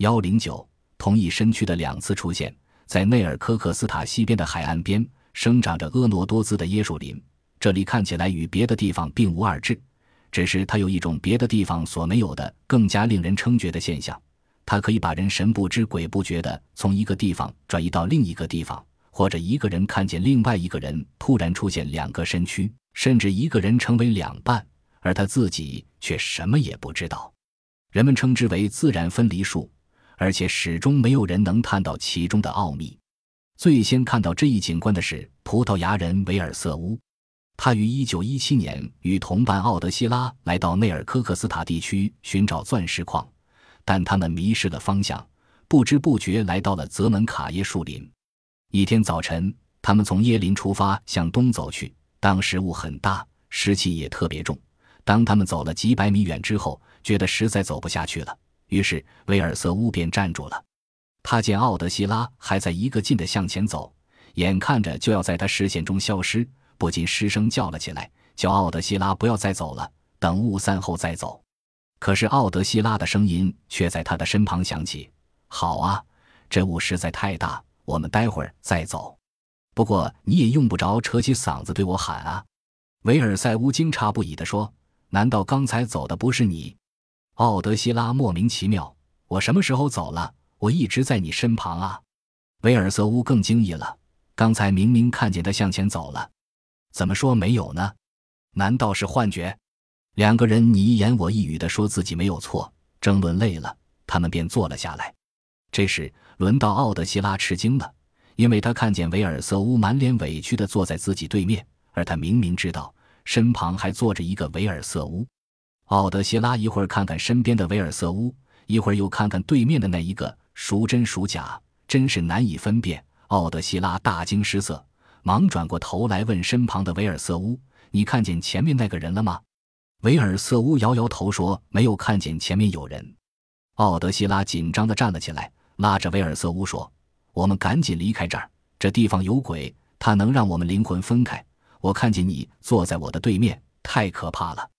幺零九，同一身躯的两次出现，在内尔科克斯塔西边的海岸边，生长着婀娜多姿的椰树林。这里看起来与别的地方并无二致，只是它有一种别的地方所没有的、更加令人称绝的现象。它可以把人神不知鬼不觉地从一个地方转移到另一个地方，或者一个人看见另外一个人突然出现两个身躯，甚至一个人成为两半，而他自己却什么也不知道。人们称之为自然分离术。而且始终没有人能探到其中的奥秘。最先看到这一景观的是葡萄牙人维尔瑟乌，他于1917年与同伴奥德希拉来到内尔科克斯塔地区寻找钻石矿，但他们迷失了方向，不知不觉来到了泽门卡耶树林。一天早晨，他们从耶林出发向东走去，当时雾很大，湿气也特别重。当他们走了几百米远之后，觉得实在走不下去了。于是维尔瑟乌便站住了，他见奥德希拉还在一个劲地向前走，眼看着就要在他视线中消失，不禁失声叫了起来，叫奥德希拉不要再走了，等雾散后再走。可是奥德希拉的声音却在他的身旁响起：“好啊，这雾实在太大，我们待会儿再走。不过你也用不着扯起嗓子对我喊啊。”维尔塞乌惊诧不已地说：“难道刚才走的不是你？”奥德希拉莫名其妙：“我什么时候走了？我一直在你身旁啊！”维尔瑟乌更惊异了：“刚才明明看见他向前走了，怎么说没有呢？难道是幻觉？”两个人你一言我一语地说自己没有错，争论累了，他们便坐了下来。这时轮到奥德希拉吃惊了，因为他看见维尔瑟乌满脸委屈地坐在自己对面，而他明明知道身旁还坐着一个维尔瑟乌。奥德希拉一会儿看看身边的维尔瑟乌，一会儿又看看对面的那一个，孰真孰假，真是难以分辨。奥德希拉大惊失色，忙转过头来问身旁的维尔瑟乌：“你看见前面那个人了吗？”维尔瑟乌摇摇头说：“没有看见前面有人。”奥德希拉紧张地站了起来，拉着维尔瑟乌说：“我们赶紧离开这儿，这地方有鬼，它能让我们灵魂分开。我看见你坐在我的对面，太可怕了。”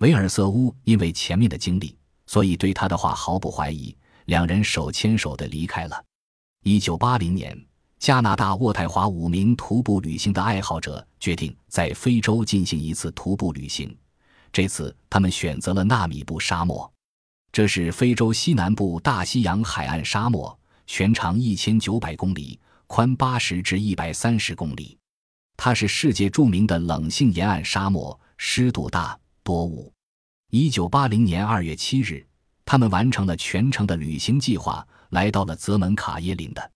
维尔瑟乌因为前面的经历，所以对他的话毫不怀疑。两人手牵手的离开了。一九八零年，加拿大渥太华五名徒步旅行的爱好者决定在非洲进行一次徒步旅行。这次，他们选择了纳米布沙漠，这是非洲西南部大西洋海岸沙漠，全长一千九百公里，宽八十至一百三十公里。它是世界著名的冷性沿岸沙漠，湿度大。多雾。一九八零年二月七日，他们完成了全程的旅行计划，来到了泽门卡耶林的。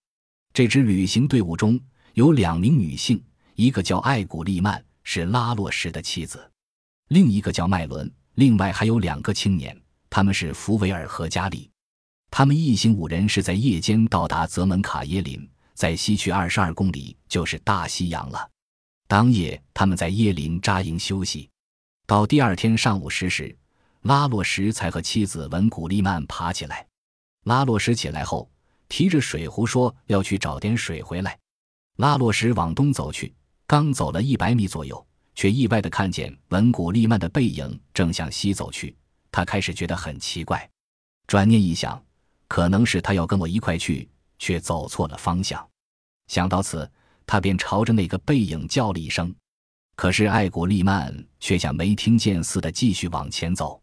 这支旅行队伍中有两名女性，一个叫艾古利曼，是拉洛什的妻子；另一个叫麦伦。另外还有两个青年，他们是福维尔和加里。他们一行五人是在夜间到达泽门卡耶林，在西去二十二公里就是大西洋了。当夜，他们在耶林扎营休息。到第二天上午十时，拉洛什才和妻子文古利曼爬起来。拉洛什起来后，提着水壶说要去找点水回来。拉洛什往东走去，刚走了一百米左右，却意外地看见文古利曼的背影正向西走去。他开始觉得很奇怪，转念一想，可能是他要跟我一块去，却走错了方向。想到此，他便朝着那个背影叫了一声。可是艾古利曼却像没听见似的继续往前走。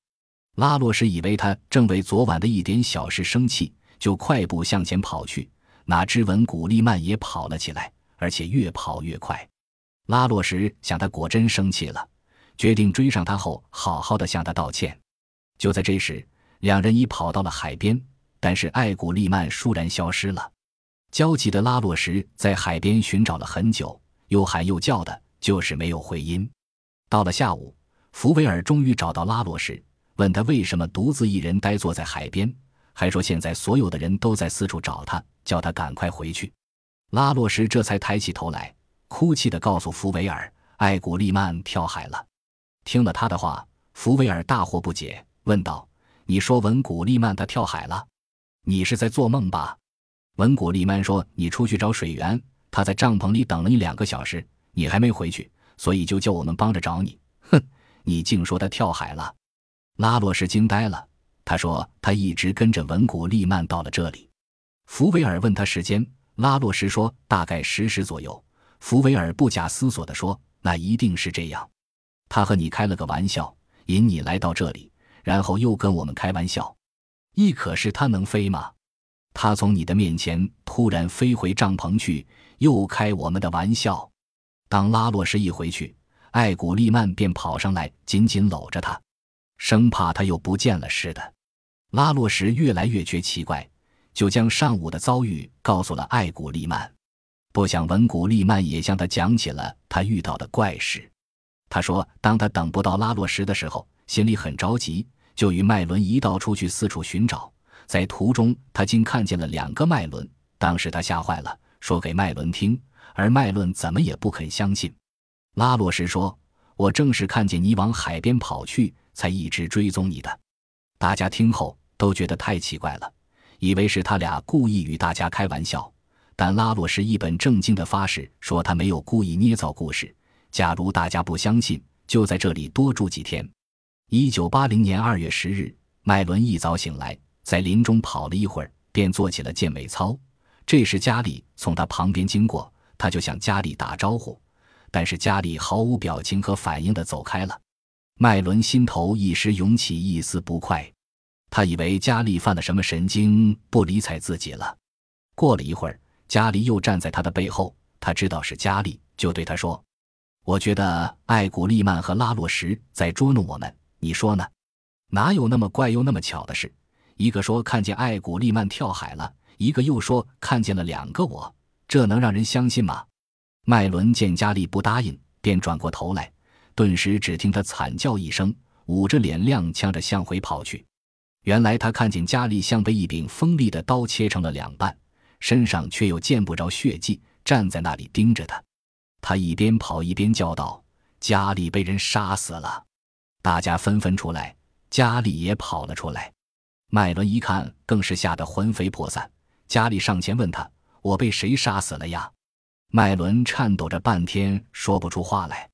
拉洛什以为他正为昨晚的一点小事生气，就快步向前跑去。哪知文古利曼也跑了起来，而且越跑越快。拉洛什想他果真生气了，决定追上他后好好的向他道歉。就在这时，两人已跑到了海边，但是艾古利曼倏然消失了。焦急的拉洛什在海边寻找了很久，又喊又叫的。就是没有回音。到了下午，福维尔终于找到拉洛什，问他为什么独自一人呆坐在海边，还说现在所有的人都在四处找他，叫他赶快回去。拉洛什这才抬起头来，哭泣地告诉福维尔：“艾古利曼跳海了。”听了他的话，福维尔大惑不解，问道：“你说文古利曼他跳海了？你是在做梦吧？”文古利曼说：“你出去找水源，他在帐篷里等了你两个小时。”你还没回去，所以就叫我们帮着找你。哼，你竟说他跳海了！拉洛什惊呆了，他说他一直跟着文古利曼到了这里。福维尔问他时间，拉洛什说大概十时左右。福维尔不假思索地说：“那一定是这样。他和你开了个玩笑，引你来到这里，然后又跟我们开玩笑。亦可是他能飞吗？他从你的面前突然飞回帐篷去，又开我们的玩笑。当拉洛什一回去，艾古利曼便跑上来，紧紧搂着他，生怕他又不见了似的。拉洛什越来越觉奇怪，就将上午的遭遇告诉了艾古利曼。”不想文古利曼也向他讲起了他遇到的怪事。他说，当他等不到拉洛什的时候，心里很着急，就与麦伦一道出去四处寻找。在途中，他竟看见了两个麦伦。当时他吓坏了，说给麦伦听，而麦伦怎么也不肯相信。拉洛什说：“我正是看见你往海边跑去，才一直追踪你的。”大家听后都觉得太奇怪了，以为是他俩故意与大家开玩笑。但拉洛什一本正经的发誓说，他没有故意捏造故事。假如大家不相信，就在这里多住几天。一九八零年二月十日，麦伦一早醒来，在林中跑了一会儿，便做起了健美操。这时，加里从他旁边经过，他就向加里打招呼，但是加里毫无表情和反应的走开了。麦伦心头一时涌起一丝不快，他以为加里犯了什么神经，不理睬自己了。过了一会儿。加里又站在他的背后，他知道是加里，就对他说：“我觉得艾古利曼和拉洛什在捉弄我们，你说呢？哪有那么怪又那么巧的事？一个说看见艾古利曼跳海了，一个又说看见了两个我，这能让人相信吗？”麦伦见加利不答应，便转过头来，顿时只听他惨叫一声，捂着脸踉跄着向回跑去。原来他看见加利像被一柄锋利的刀切成了两半。身上却又见不着血迹，站在那里盯着他。他一边跑一边叫道：“加里被人杀死了！”大家纷纷出来，加里也跑了出来。麦伦一看，更是吓得魂飞魄散。加里上前问他：“我被谁杀死了呀？”麦伦颤抖着半天说不出话来。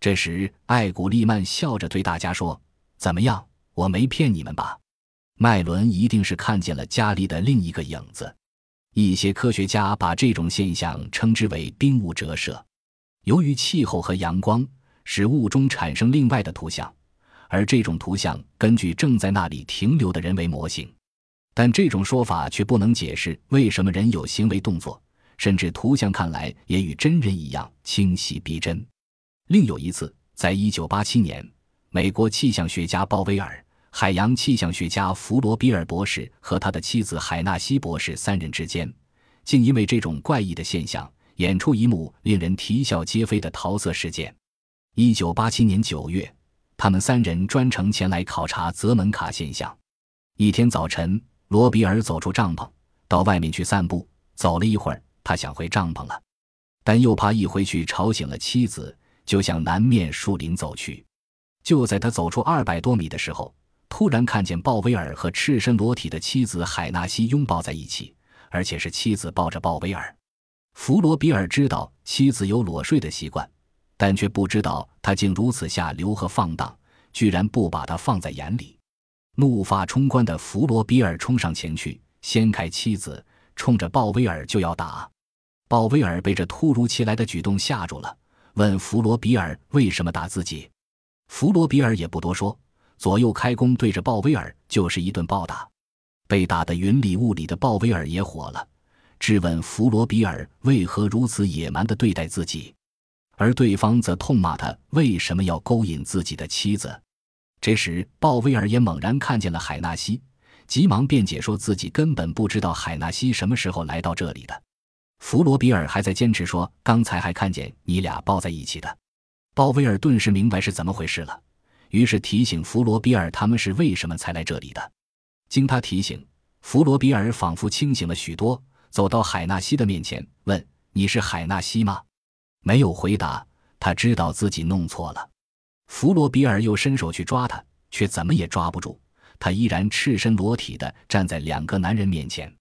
这时，艾古利曼笑着对大家说：“怎么样？我没骗你们吧？”麦伦一定是看见了加里的另一个影子。一些科学家把这种现象称之为冰雾折射。由于气候和阳光使雾中产生另外的图像，而这种图像根据正在那里停留的人为模型。但这种说法却不能解释为什么人有行为动作，甚至图像看来也与真人一样清晰逼真。另有一次，在一九八七年，美国气象学家鲍威尔。海洋气象学家弗罗比尔博士和他的妻子海纳西博士三人之间，竟因为这种怪异的现象，演出一幕令人啼笑皆非的桃色事件。一九八七年九月，他们三人专程前来考察泽门卡现象。一天早晨，罗比尔走出帐篷，到外面去散步。走了一会儿，他想回帐篷了，但又怕一回去吵醒了妻子，就向南面树林走去。就在他走出二百多米的时候，突然看见鲍威尔和赤身裸体的妻子海纳西拥抱在一起，而且是妻子抱着鲍威尔。弗罗比尔知道妻子有裸睡的习惯，但却不知道他竟如此下流和放荡，居然不把他放在眼里。怒发冲冠的弗罗比尔冲上前去，掀开妻子，冲着鲍威尔就要打。鲍威尔被这突如其来的举动吓住了，问弗罗比尔为什么打自己。弗罗比尔也不多说。左右开弓，对着鲍威尔就是一顿暴打。被打得云里雾里的鲍威尔也火了，质问弗罗比尔为何如此野蛮地对待自己，而对方则痛骂他为什么要勾引自己的妻子。这时，鲍威尔也猛然看见了海纳西，急忙辩解说自己根本不知道海纳西什么时候来到这里的。弗罗比尔还在坚持说刚才还看见你俩抱在一起的。鲍威尔顿时明白是怎么回事了。于是提醒弗罗比尔他们是为什么才来这里的。经他提醒，弗罗比尔仿佛清醒了许多，走到海纳西的面前，问：“你是海纳西吗？”没有回答，他知道自己弄错了。弗罗比尔又伸手去抓他，却怎么也抓不住。他依然赤身裸体的站在两个男人面前。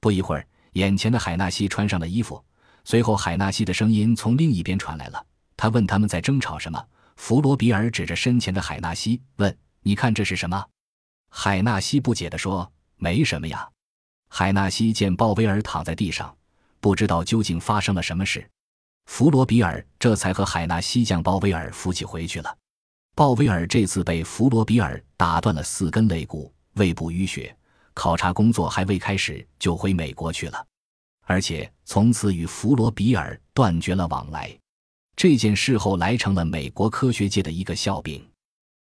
不一会儿，眼前的海纳西穿上了衣服，随后海纳西的声音从另一边传来了。他问他们在争吵什么。弗罗比尔指着身前的海纳西问：“你看这是什么？”海纳西不解地说：“没什么呀。”海纳西见鲍威尔躺在地上，不知道究竟发生了什么事。弗罗比尔这才和海纳西将鲍威尔扶起回去了。鲍威尔这次被弗罗比尔打断了四根肋骨，胃部淤血，考察工作还未开始就回美国去了，而且从此与弗罗比尔断绝了往来。这件事后来成了美国科学界的一个笑柄。